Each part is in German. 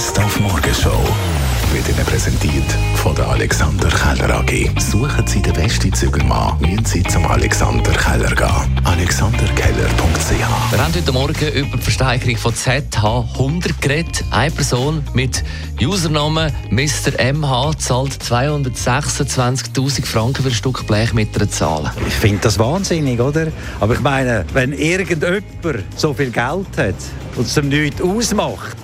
Best auf Morgenshow wird Ihnen präsentiert von der Alexander Keller AG. Suchen Sie den besten Zügelmann, müssen Sie zum Alexander Keller gehen. AlexanderKeller.ch Wir haben heute Morgen über die Versteigerung von ZH100 geredet. Eine Person mit Username Mr. MH zahlt 226.000 Franken für ein Stück Blech mit einer Zahl. Ich finde das wahnsinnig, oder? Aber ich meine, wenn irgendjemand so viel Geld hat und es ihm nichts ausmacht,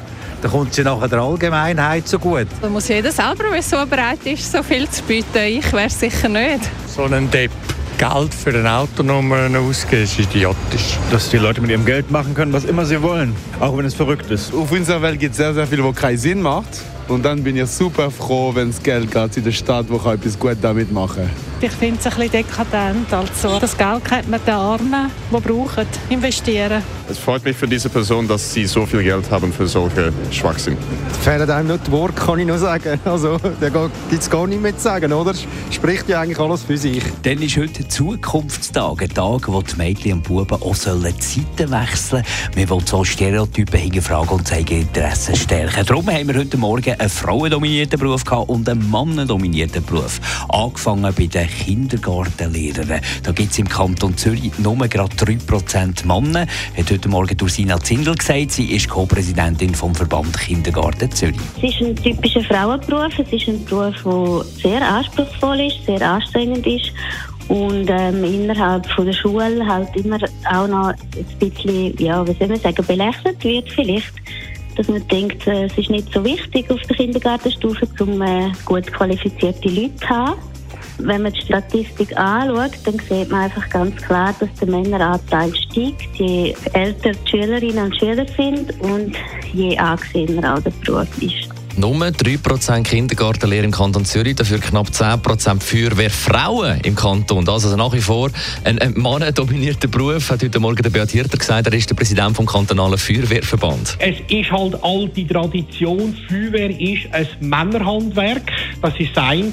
dann kommt sie nachher der Allgemeinheit so gut. Da muss jeder selber wissen, wer bereit ist, so viel zu bieten. Ich wäre sicher nicht. So ein Depp. Geld für eine Autonummer ausgeben, ist idiotisch. Dass die Leute mit ihrem Geld machen können, was immer sie wollen, auch wenn es verrückt ist. Auf unserer Welt gibt es sehr, sehr viel, wo keinen Sinn macht. Und dann bin ich super froh, wenn es Geld geht in der Stadt, wo ich etwas gut damit machen kann. Ich finde es ein bisschen dekadent. Also, das Geld könnte man den Armen, die brauchen, investieren. Es freut mich für diese Person, dass sie so viel Geld haben für solche Schwachsinn. Fehlen einem nicht die Worte, kann ich nur sagen. Also, da gibt es gar nichts mehr zu sagen, oder? Spricht ja eigentlich alles für sich. Dann ist heute Zukunftstag, ein Tag, wo die Mädchen und Buben auch sollen die Seiten wechseln sollen. Wir wollen so Stereotypen hinterfragen und zeigen Interessen stärken. Darum haben wir heute Morgen einen frauendominierten Beruf gehabt und einen mannendominierten Beruf. Angefangen bei den Kindergartenlehrern. Da gibt es im Kanton Zürich nur gerade 3% Männer. Hat heute Morgen Ursina Zindel gesagt. Sie ist Co-Präsidentin vom Verband Kindergarten Zürich. Es ist ein typischer Frauenberuf. Es ist ein Beruf, der sehr anspruchsvoll ist, sehr anstrengend ist und ähm, innerhalb von der Schule halt immer auch noch ein bisschen, ja, wie soll man sagen, belächelt wird vielleicht. Dass man denkt, äh, es ist nicht so wichtig auf der Kindergartenstufe, um äh, gut qualifizierte Leute zu haben. Wenn man die Statistik anschaut, dann sieht man einfach ganz klar, dass der Männeranteil steigt, je älter die Schülerinnen und Schüler sind und je angesehener auch der Beruf ist. Nur 3% Kindergartenlehrer im Kanton Zürich, dafür knapp 10% Feuerwehrfrauen im Kanton. Das also nach wie vor ein, ein mannendominierter Beruf, hat heute Morgen der Beat Hirter gesagt. Er ist der Präsident vom kantonalen Feuerwehrverband. Es ist halt alte Tradition. Feuerwehr ist ein Männerhandwerk. Das ist das eine.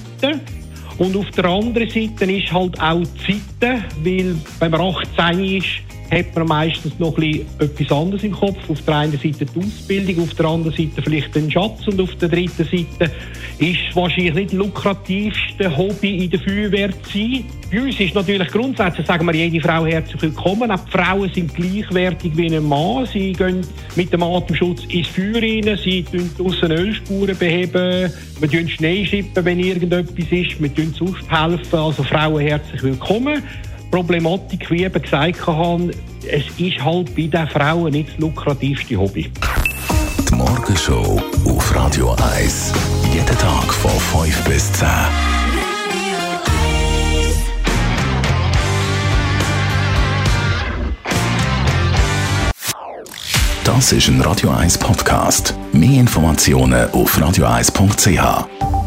Und auf der anderen Seite ist halt auch die Zeit, weil wenn man 18 ist, hat man meistens noch etwas anderes im Kopf. Auf der einen Seite die Ausbildung, auf der anderen Seite vielleicht den Schatz und auf der dritten Seite ist wahrscheinlich nicht das lukrativste Hobby in der Feuerwehr zu sein. Bei uns ist natürlich grundsätzlich, sagen wir, jede Frau herzlich willkommen. Auch die Frauen sind gleichwertig wie ein Mann. Sie gehen mit dem Atemschutz ins Feuer rein, sie tun draussen Ölspuren beheben, wir tun Schnee schippen, wenn irgendetwas ist, wir tun sonst helfen. Also Frauen herzlich willkommen. Problematik, wie eben gesagt habe, es ist halt bei den Frauen nicht das lukrativste Hobby. Die Morgenshow auf Radio 1. Jeden Tag von 5 bis 10. Das ist ein Radio 1 Podcast. Mehr Informationen auf radio1.ch.